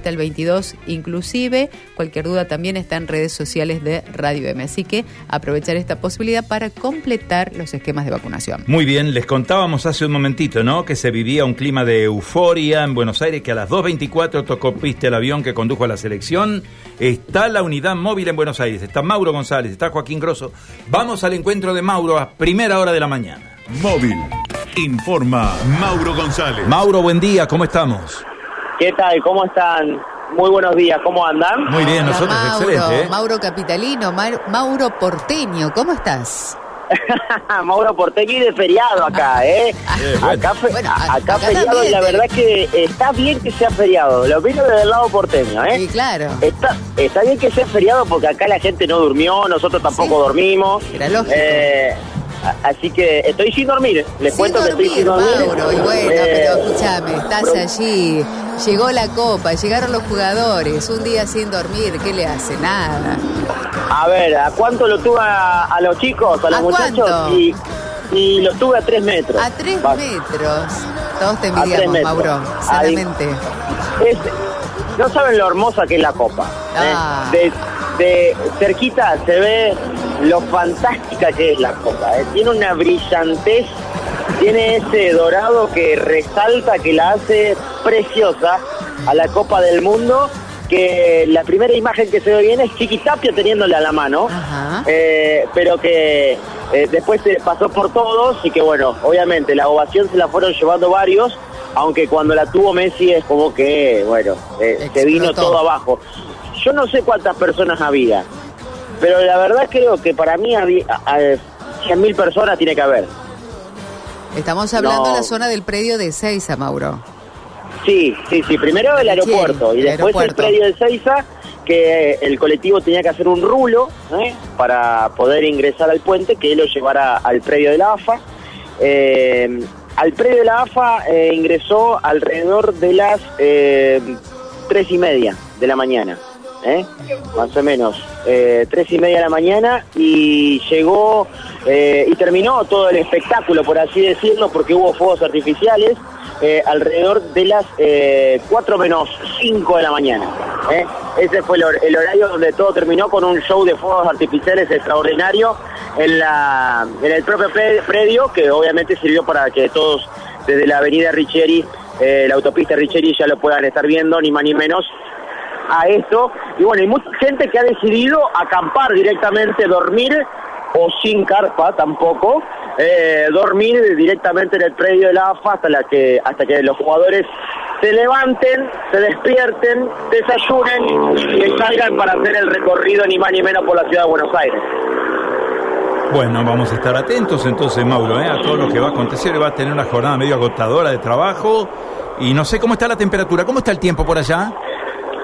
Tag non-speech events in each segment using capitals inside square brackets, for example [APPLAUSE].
hasta el 22 inclusive. Cualquier duda también está en redes sociales de Radio M. Así que aprovechar esta posibilidad para completar los esquemas de vacunación. Muy bien, les contábamos hace un momentito, ¿no? Que se vivía un clima de euforia en Buenos Aires, que a las 2.24 tocó piste el avión que condujo a la selección. Está la unidad móvil en Buenos Aires, está Mauro González, está Joaquín Grosso. Vamos al encuentro de Mauro a primera hora de la mañana. Móvil. Informa Mauro González. Mauro, buen día, ¿cómo estamos? ¿Qué tal? ¿Cómo están? Muy buenos días, ¿cómo andan? Muy bien, Hola, nosotros Mauro, excelente. ¿eh? Mauro Capitalino, Mar- Mauro Porteño, ¿cómo estás? [LAUGHS] Mauro Portegui de feriado acá, ¿eh? [LAUGHS] bueno. Acá, fe- Bueno, acá acá feriado también, y la ¿eh? verdad que está bien que sea feriado. Lo opino desde el lado porteño, ¿eh? Sí, claro. Está, está bien que sea feriado porque acá la gente no durmió, nosotros tampoco Sí. dormimos. Era lógico. Eh, así que estoy sin dormir. Les Sin cuento que estoy sin dormir. Mauro, y bueno, Eh, pero escúchame, estás allí, llegó la copa, llegaron los jugadores, un día sin dormir, ¿qué le hace? Nada. A ver, ¿a cuánto lo tuve a, a los chicos, a los ¿A muchachos? Y, y los tuve a tres metros. A tres metros. Todos te envidiamos. Mauro, sanamente. Es- no saben lo hermosa que es la copa. ¿eh? Ah. De, de cerquita se ve lo fantástica que es la copa. ¿eh? Tiene una brillantez, tiene ese dorado que resalta, que la hace preciosa a la Copa del Mundo. Que la primera imagen que se ve bien es Chiqui Tapia teniéndola a la mano, eh, pero que eh, después se pasó por todos y que bueno, obviamente la ovación se la fueron llevando varios, aunque cuando la tuvo Messi es como que, bueno, eh, se vino todo abajo. Yo no sé cuántas personas había, pero la verdad creo que para mí había, a, a, 100.000 personas tiene que haber. Estamos hablando No. de la zona del predio de Seiza, Mauro. Sí, sí, sí. Primero el aeropuerto Sí, y después el predio de Seiza, que el colectivo tenía que hacer un rulo ¿eh? para poder ingresar al puente, que él lo llevara al predio de la AFA. Eh, al predio de la AFA eh, ingresó alrededor de las eh, tres y media de la mañana. ¿eh? Más o menos. Eh, tres y media de la mañana y llegó eh, y terminó todo el espectáculo, por así decirlo, porque hubo fuegos artificiales eh, alrededor de las eh, 4 menos 5 de la mañana. Ese fue el, el horario donde todo terminó con un show de fuegos artificiales extraordinario en, la, en el propio pre- predio, que obviamente sirvió para que todos desde la avenida Richieri, eh, la autopista Richieri, ya lo puedan estar viendo, ni más ni menos a esto. Y bueno, hay mucha gente que ha decidido acampar directamente, dormir o sin carpa tampoco, eh, dormir directamente en el predio de la AFA hasta, la que, hasta que los jugadores se levanten, se despierten, desayunen y salgan para hacer el recorrido ni más ni menos por la ciudad de Buenos Aires. Bueno, vamos a estar atentos entonces, Mauro, ¿eh? a todo lo que va a acontecer. Va a tener una jornada medio agotadora de trabajo. Y no sé cómo está la temperatura, ¿cómo está el tiempo por allá?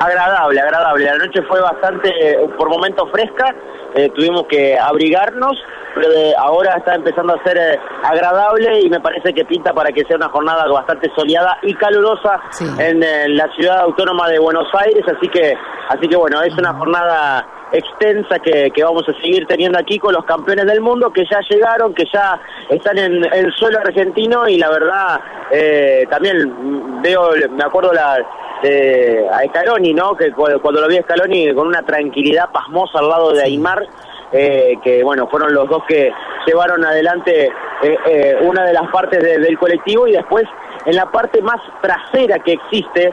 Agradable, agradable. La noche fue bastante, eh, por momentos fresca, eh, tuvimos que abrigarnos, pero de- ahora está empezando a ser eh, agradable y me parece que pinta para que sea una jornada bastante soleada y calurosa Sí. en, eh, la ciudad autónoma de Buenos Aires, así que, así que bueno, es una jornada extensa que, que vamos a seguir teniendo aquí con los campeones del mundo que ya llegaron, que ya están en el suelo argentino y la verdad eh, también veo, me acuerdo la eh, a Scaloni, ¿no? Que cu- cuando lo vi a Scaloni con una tranquilidad pasmosa al lado de Aymar, eh, que bueno, fueron los dos que llevaron adelante eh, eh, una de las partes de- del colectivo y después en la parte más trasera que existe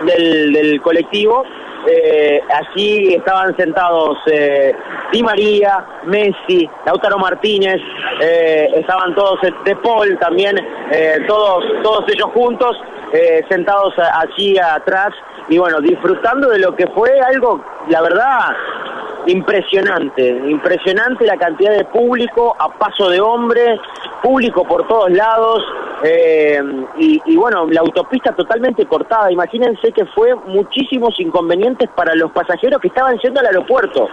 del, del colectivo, eh, allí estaban sentados eh, Di María, Messi, Lautaro Martínez, eh, estaban todos, eh, De Paul también, todos, todos ellos juntos, sentados allí atrás y bueno, disfrutando de lo que fue algo, la verdad, impresionante, impresionante la cantidad de público a paso de hombre, público por todos lados, eh, y, y bueno, la autopista totalmente cortada. Imagínense que fue muchísimos inconvenientes para los pasajeros que estaban yendo al aeropuerto,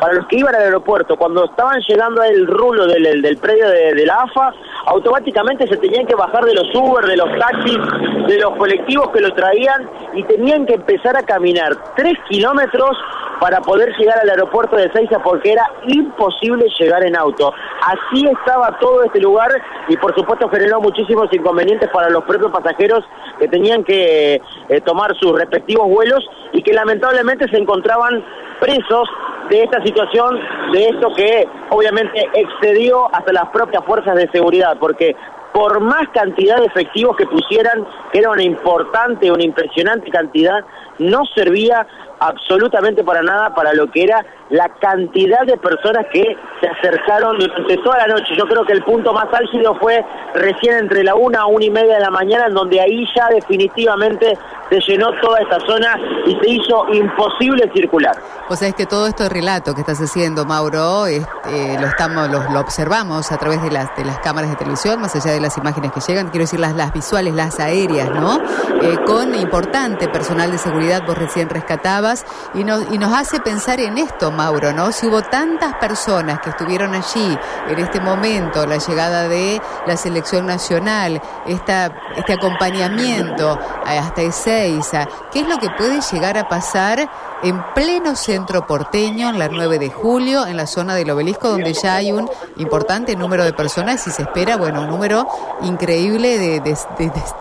para los que iban al aeropuerto. Cuando estaban llegando al rulo del, del- del predio de, de la AFA, automáticamente se tenían que bajar de los Uber, de los taxis, de los colectivos que lo traían y tenían que empezar a caminar tres kilómetros para poder llegar al aeropuerto de Seiza porque era imposible llegar en auto. Así estaba todo este lugar y por supuesto generó muchísimos inconvenientes para los propios pasajeros que tenían que eh, tomar sus respectivos vuelos y que lamentablemente se encontraban presos de esta situación, de esto que obviamente excedió hasta las propias fuerzas de seguridad, porque por más cantidad de efectivos que pusieran, que era una importante, una impresionante cantidad, no servía absolutamente para nada para lo que era la cantidad de personas que se acercaron durante toda la noche. Yo creo que el punto más álgido fue recién entre la una a una y media de la mañana, en donde ahí ya definitivamente se llenó toda esta zona y se hizo imposible circular. O sea, es que todo este relato que estás haciendo, Mauro, este, lo estamos, lo, observamos a través de las, de las cámaras de televisión, más allá de las imágenes que llegan, quiero decir las, las visuales, las aéreas, ¿no? Eh, con importante personal de seguridad, vos recién rescatabas, y nos, y nos hace pensar en esto, Mauro, ¿no? Si hubo tantas personas que estuvieron allí en este momento, la llegada de la selección nacional, esta, este acompañamiento hasta Ezeiza, ¿qué es lo que puede llegar a pasar en pleno centro porteño, en la 9 de julio, en la zona del obelisco, donde ya hay un importante número de personas y se espera, bueno, un número increíble de, de,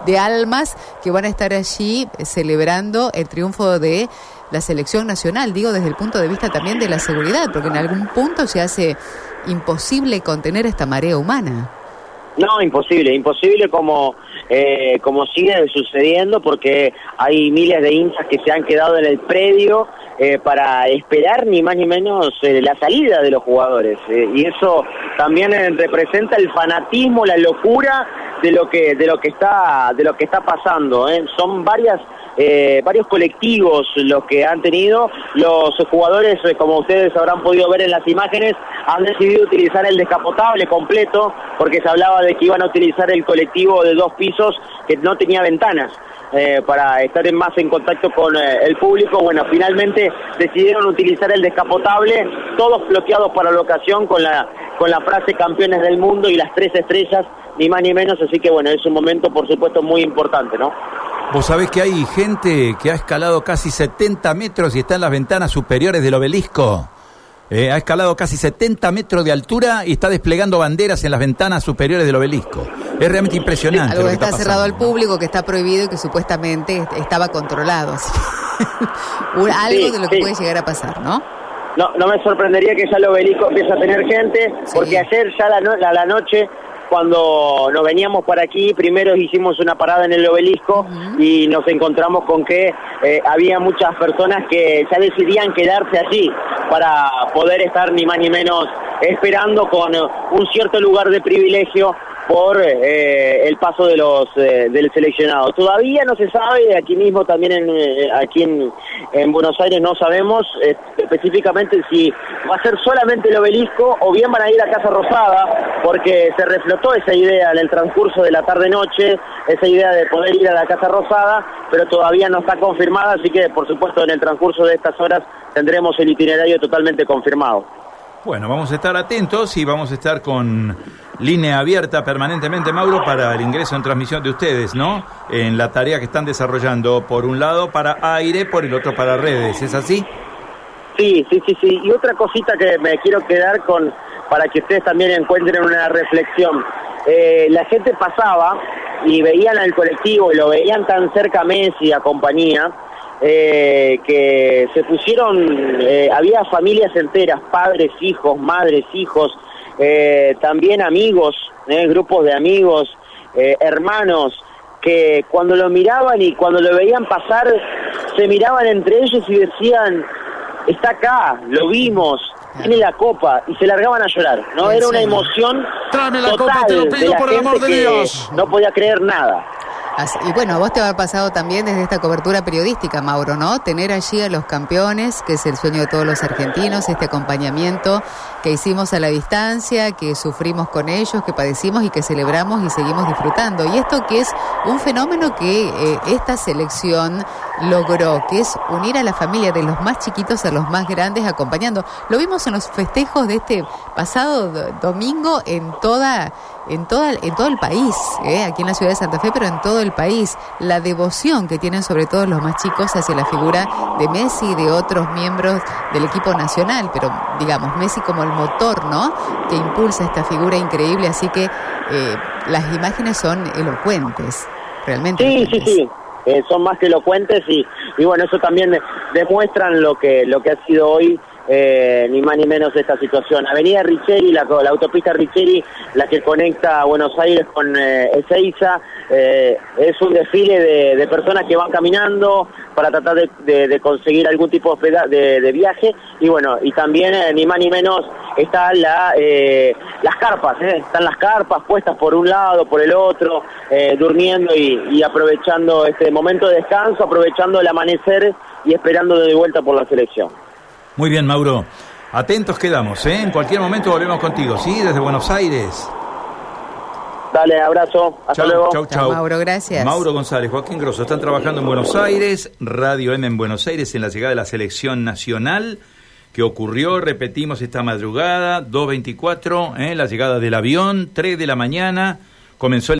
de almas que van a estar allí celebrando el triunfo de la selección nacional, digo desde el punto de vista también de la seguridad, porque en algún punto se hace imposible contener esta marea humana. No, imposible, imposible como, eh, como sigue sucediendo porque hay miles de hinchas que se han quedado en el predio eh, para esperar ni más ni menos eh, la salida de los jugadores y eso también representa el fanatismo, la locura de lo que de lo que está de lo que está pasando. Son varias eh, varios colectivos los que han tenido. Los jugadores, eh, como ustedes habrán podido ver en las imágenes, han decidido utilizar el descapotable completo porque se hablaba de que iban a utilizar el colectivo de dos pisos que no tenía ventanas. Eh, para estar en más en contacto con el público. Bueno, finalmente decidieron utilizar el descapotable, todos bloqueados para la ocasión con la, con la frase campeones del mundo y las tres estrellas, ni más ni menos, así que bueno, es un momento por supuesto muy importante, ¿no? Vos sabés que hay gente que ha escalado casi 70 metros y está en las ventanas superiores del obelisco. Eh, ha escalado casi 70 metros de altura y está desplegando banderas en las ventanas superiores del obelisco. Es realmente impresionante. algo que está, cerrado al público, que está prohibido y que supuestamente estaba controlado. [LAUGHS] algo de lo que puede llegar a pasar, ¿no? No, no me sorprendería que ya el obelisco empiece a tener gente, porque ayer ya la, la noche cuando nos veníamos para aquí, primero hicimos una parada en el obelisco y nos encontramos con que eh, había muchas personas que ya decidían quedarse allí para poder estar ni más ni menos esperando con un cierto lugar de privilegio por eh, el paso de los eh, del seleccionado. Todavía no se sabe, aquí mismo también en, eh, aquí en, en, Buenos Aires no sabemos específicamente si va a ser solamente el obelisco o bien van a ir a Casa Rosada, porque se reflotó esa idea en el transcurso de la tarde-noche, esa idea de poder ir a la Casa Rosada, pero todavía no está confirmada, así que por supuesto en el transcurso de estas horas tendremos el itinerario totalmente confirmado. Bueno, vamos a estar atentos y vamos a estar con línea abierta permanentemente, Mauro, para el ingreso en transmisión de ustedes, ¿no? En la tarea que están desarrollando, por un lado para aire, por el otro para redes, ¿es así? Sí, sí, sí, sí. Y otra cosita que me quiero quedar con, para que ustedes también encuentren una reflexión. Eh, la gente pasaba y veían al colectivo, y lo veían tan cerca a Messi, a compañía, eh, que se pusieron, eh, había familias enteras, padres, hijos, madres, hijos, eh, también amigos, grupos de amigos, hermanos, que cuando lo miraban y cuando lo veían pasar, se miraban entre ellos y decían, está acá, lo vimos, tiene la copa, y se largaban a llorar, ¿no? Era una emoción total de la gente que no podía creer nada y bueno, a vos te va pasado también desde esta cobertura periodística, Mauro, ¿no? Tener allí a los campeones, que es el sueño de todos los argentinos, este acompañamiento que hicimos a la distancia, que sufrimos con ellos, que padecimos y que celebramos y seguimos disfrutando. Y esto que es un fenómeno que eh, esta selección logró, que es unir a la familia de los más chiquitos a los más grandes acompañando. Lo vimos en los festejos de este pasado domingo en toda en, toda, en todo el país, ¿eh? aquí en la ciudad de Santa Fe, pero en todo el país, la devoción que tienen sobre todo los más chicos hacia la figura de Messi y de otros miembros del equipo nacional, pero digamos, Messi como el motor, ¿no? Que impulsa esta figura increíble, así que eh, las imágenes son elocuentes. Realmente sí, sí, sí. eh, son más que elocuentes y, y bueno, eso también demuestran lo que, lo que ha sido hoy eh, ni más ni menos esta situación. Avenida Richeri, la, la autopista Richeri, la que conecta Buenos Aires con eh, Ezeiza, eh, es un desfile de, personas que van caminando para tratar de, conseguir algún tipo de, viaje y bueno, y también eh, ni más ni menos están la, las carpas, están las carpas puestas por un lado, por el otro, durmiendo y aprovechando este momento de descanso, aprovechando el amanecer y esperando de vuelta por la selección. Muy bien, Mauro. Atentos quedamos, ¿eh? En cualquier momento volvemos contigo, ¿sí? Desde Buenos Aires. Dale, abrazo. Hasta luego. Chau, chau. Mauro, gracias. Mauro González, Joaquín Grosso, están trabajando en Buenos Aires, Radio M en Buenos Aires, en la llegada de la selección nacional que ocurrió, repetimos, esta madrugada, 2.24, ¿eh? la llegada del avión, 3 de la mañana, comenzó el